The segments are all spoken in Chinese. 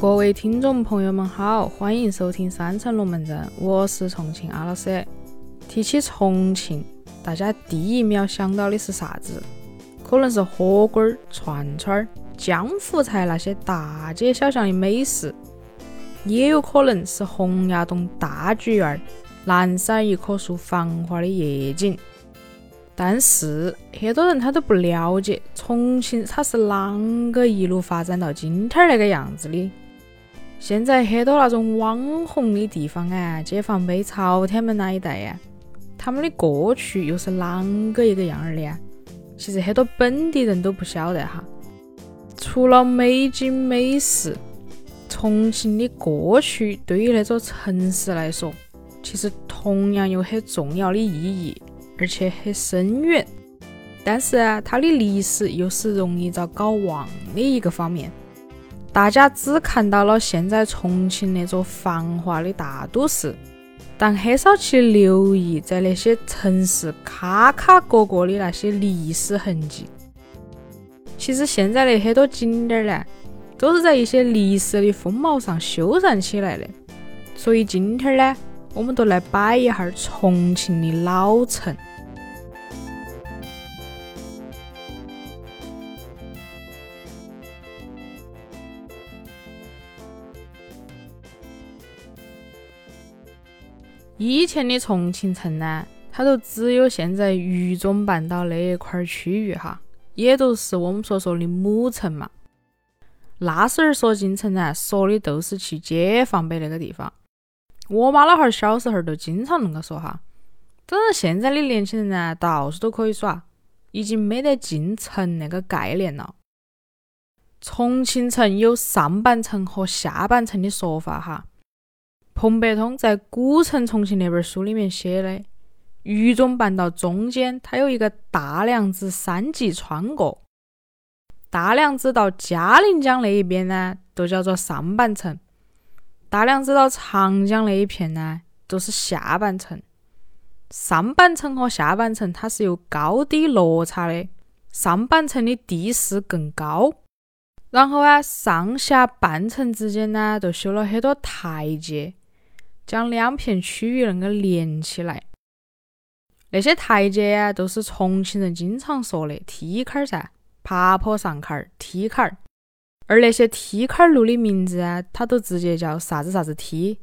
各位听众朋友们好，欢迎收听三层龙门阵，我是重庆阿老师。提起重庆，大家第一秒想到的是啥子？可能是火锅、串串、江湖菜那些大街小巷的美食，也有可能是洪崖洞大剧院、南山一棵树繁华的夜景。但是很多人他都不了解重庆它是啷个一路发展到今天那个样子的。现在很多那种网红的地方啊，解放碑、朝天门那一带呀，他们的过去又是啷个一个样儿的呀？其实很多本地人都不晓得哈。除了美景美食，重庆的过去对于那座城市来说，其实同样有很重要的意义，而且很深远。但是啊，它的历史又是容易遭搞忘的一个方面。大家只看到了现在重庆那座繁华的大都市，但很少去留意在那些城市卡卡角角的那些历史痕迹。其实现在的很多景点呢，都是在一些历史的风貌上修缮起来的。所以今天呢，我们都来摆一下重庆的老城。以前的重庆城呢，它都只有现在渝中半岛那一块区域哈，也都是我们所说的母城嘛。那时候说进城呢，说的都是去解放碑那个地方。我妈老汉儿小时候都经常恁个说哈。但是现在的年轻人呢，到处都可以耍，已经没得进城那个概念了。重庆城有上半城和下半城的说法哈。彭伯通在《古城重庆》那本书里面写的，渝中半岛中间它有一个大梁子三级穿过，大梁子到嘉陵江那一边呢，都叫做上半城；大梁子到长江那一片呢，都是下半城。上半城和下半城它是有高低落差的，上半城的地势更高，然后啊，上下半城之间呢，都修了很多台阶。将两片区域能够连起来，那些台阶啊，都是重庆人经常说的梯坎儿噻，爬坡上坎儿，梯坎儿。而那些梯坎儿路的名字啊，它都直接叫啥子啥子梯。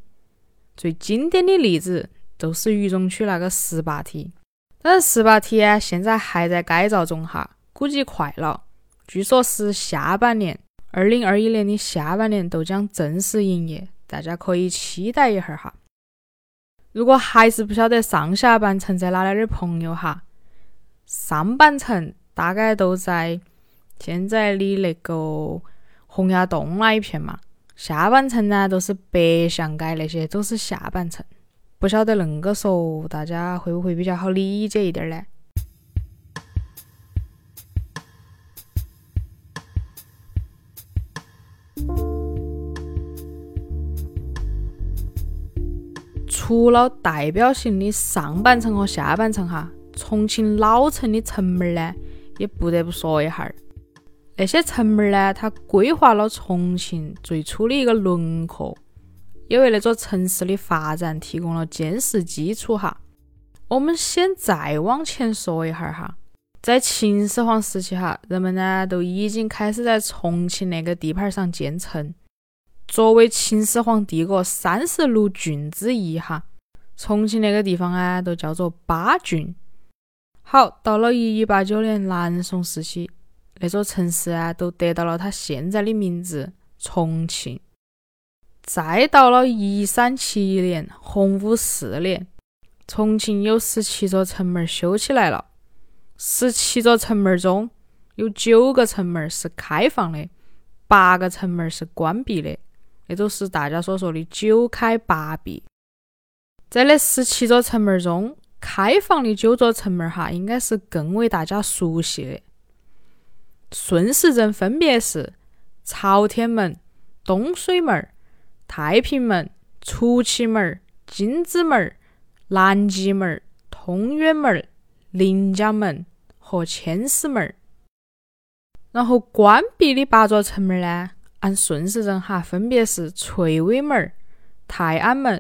最经典的例子就是渝中区那个十八梯，但是十八梯啊，现在还在改造中哈，估计快了。据说是下半年，二零二一年的下半年都将正式营业。大家可以期待一下哈。如果还是不晓得上下半程在哪里的朋友哈，上半程大概都在现在的那个洪崖洞那一片嘛，下半程呢都是北向街那些都是下半程。不晓得恁个说，大家会不会比较好理解一点呢？除了代表性的上半程和下半程哈，重庆老城的城门呢，也不得不说一下儿。那些城门呢，它规划了重庆最初的一个轮廓，也为那座城市的发展提供了坚实基础哈。我们先再往前说一下儿哈，在秦始皇时期哈，人们呢都已经开始在重庆那个地盘上建城。作为秦始皇帝国三十六郡之一，哈，重庆那个地方啊，都叫做八郡。好，到了一一八九年南宋时期，那座城市啊，都得到了它现在的名字——重庆。再到了一三七一年，洪武四年，重庆有十七座城门修起来了。十七座城门中有九个城门是开放的，八个城门是关闭的。那都是大家所说的“九开八闭”。在那十七座城门中，开放的九座城门哈，应该是更为大家熟悉的。顺时针分别是朝天门、东水门、太平门、出奇门、金子门、南极门、通远门、临江门和千厮门。然后关闭的八座城门呢？按顺时针哈，分别是翠微门、泰安门、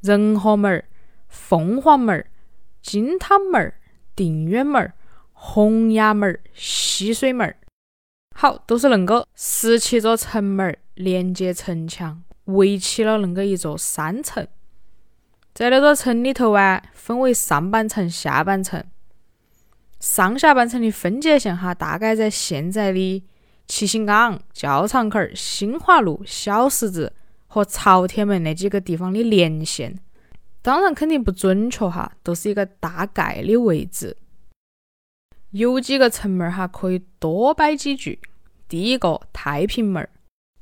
仁和门、凤凰门、金汤门、定远门、洪崖门、溪水门。好，都是恁个十七座城门连接城墙，围起了恁个一座山城。在那座城里头啊，分为上半城、下半城。上下半城的分界线哈，大概在现在的七星岗、教场口、新华路、小十字和朝天门那几个地方的连线。当然肯定不准确哈，都是一个大概的位置。有几个城门哈，可以多摆几句。第一个太平门，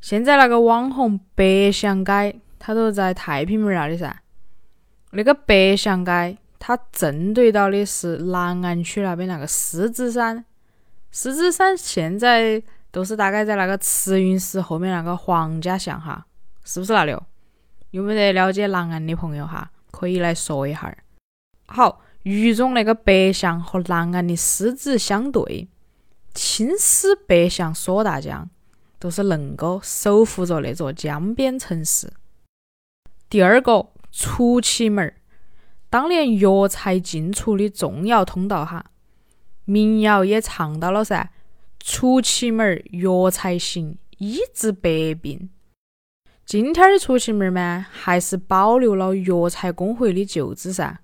现在那个网红百祥街，它都在太平门那里噻。那个百祥街，它正对到的是南岸区那边那个狮子山。狮子山现在都是大概在那个慈云寺后面那个黄家巷哈，是不是那里？有没得了解南岸的朋友哈？可以来说一下。好，渝中那个百祥和南岸的狮子相对，青狮、百祥、索大江都是恁个守护着那座江边城市。第二个。出奇门儿，当年药材进出的重要通道哈。民谣也唱到了噻，出奇门药材行，医治百病。今天的出奇门嘛，还是保留了药材工会的旧址噻。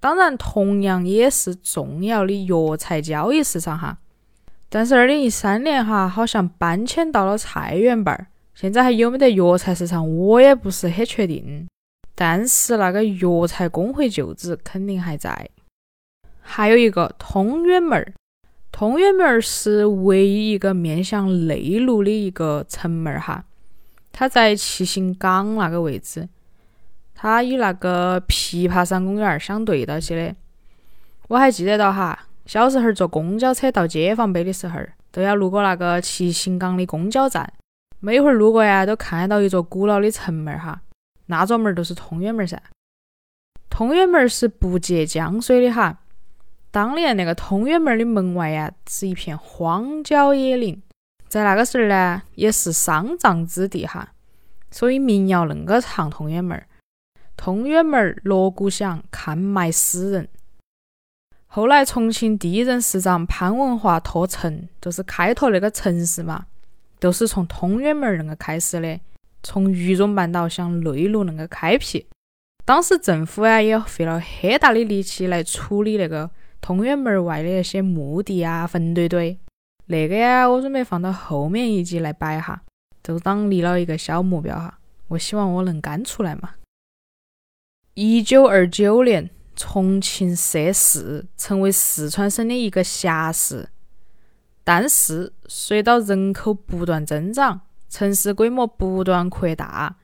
当然，同样也是重要的药材交易市场哈。但是二零一三年哈，好像搬迁到了菜园坝儿，现在还有没得药材市场，我也不是很确定。但是那个药材工会旧址肯定还在。还有一个通远门儿，通远门儿是唯一一个面向内陆的一个城门儿哈，它在七星岗那个位置，它与那个琵琶山公园相对到起的。我还记得到哈，小时候坐公交车到解放碑的时候，都要路过那个七星岗的公交站，每会儿路过呀，都看得到一座古老的城门儿哈。那座门就是通远门噻，通远门是不接江水的哈。当年那个通远门的门外呀，是一片荒郊野岭，在那个时候呢，也是丧葬之地哈。所以民谣恁个唱通远门儿：通远门锣鼓响，看埋死人。后来重庆第一任市长潘文华拓城，就是开拓那个城市嘛，都是从通远门那个开始的。从渝中半岛向内陆那个开辟，当时政府啊也费了很大的力气来处理那个通远门外的那些墓地啊、坟堆堆。那个呀，我准备放到后面一集来摆哈，就当立了一个小目标哈。我希望我能干出来嘛。一九二九年，重庆设市，成为四川省的一个辖市。但是，随着人口不断增长，城市规模不断扩大，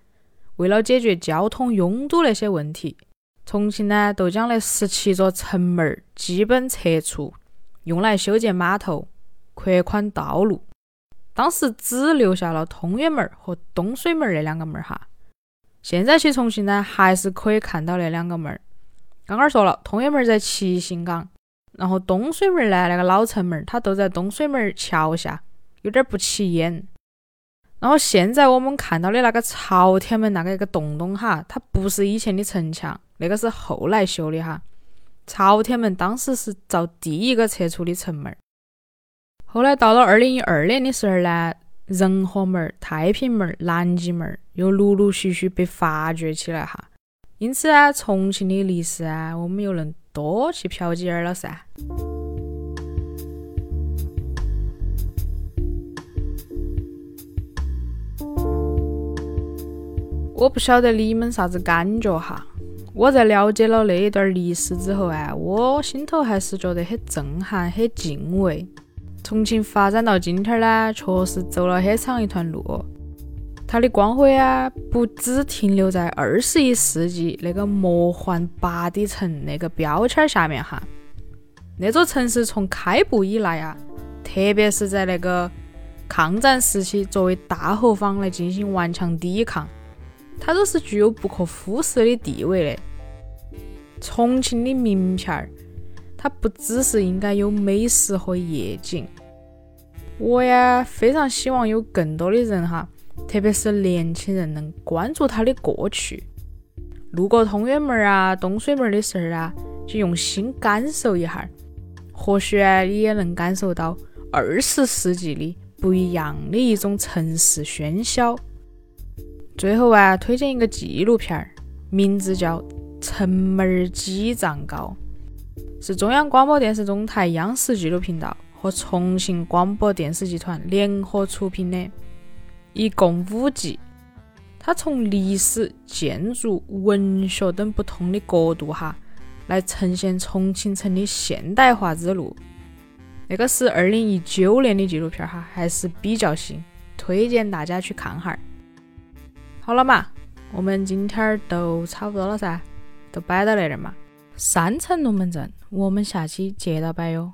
为了解决交通拥堵那些问题，重庆呢都将那十七座城门儿基本拆除，用来修建码头、扩宽道路。当时只留下了通远门儿和东水门儿那两个门儿哈。现在去重庆呢，还是可以看到那两个门儿。刚刚说了，通远门儿在七星岗，然后东水门呢，那个老城门儿，它都在东水门儿桥下，有点不起眼。然后现在我们看到的那个朝天门那个一个洞洞哈，它不是以前的城墙，那个是后来修的哈。朝天门当时是造第一个拆除的城门儿，后来到了二零一二年的时候呢，仁和门、太平门、南极门又陆陆续续被发掘起来哈。因此啊，重庆的历史啊，我们又能多去瞟几眼了噻。我不晓得你们啥子感觉哈。我在了解了那一段历史之后啊，我心头还是觉得很震撼、很敬畏。重庆发展到今天呢，确实走了很长一段路。它的光辉啊，不只停留在二十一世纪那个魔幻八底城那个标签下面哈。那座城市从开埠以来啊，特别是在那个抗战时期，作为大后方来进行顽强抵抗。它都是具有不可忽视的地位的。重庆的名片儿，它不只是应该有美食和夜景。我呀，非常希望有更多的人哈，特别是年轻人能关注它的过去。路过通远门儿啊、东水门的时候啊，就用心感受一下，或许啊你也能感受到二十世纪里不一样的一种城市喧嚣。最后啊，推荐一个纪录片儿，名字叫《城门几丈高》，是中央广播电视总台央视纪录频道和重庆广播电视集团联合出品的，一共五集。它从历史、建筑、文学等不同的角度哈，来呈现重庆城的现代化之路。那个是二零一九年的纪录片哈，还是比较新，推荐大家去看哈。好了嘛，我们今天儿都差不多了噻，都摆到那儿嘛。三层龙门阵，我们下期接着摆哟。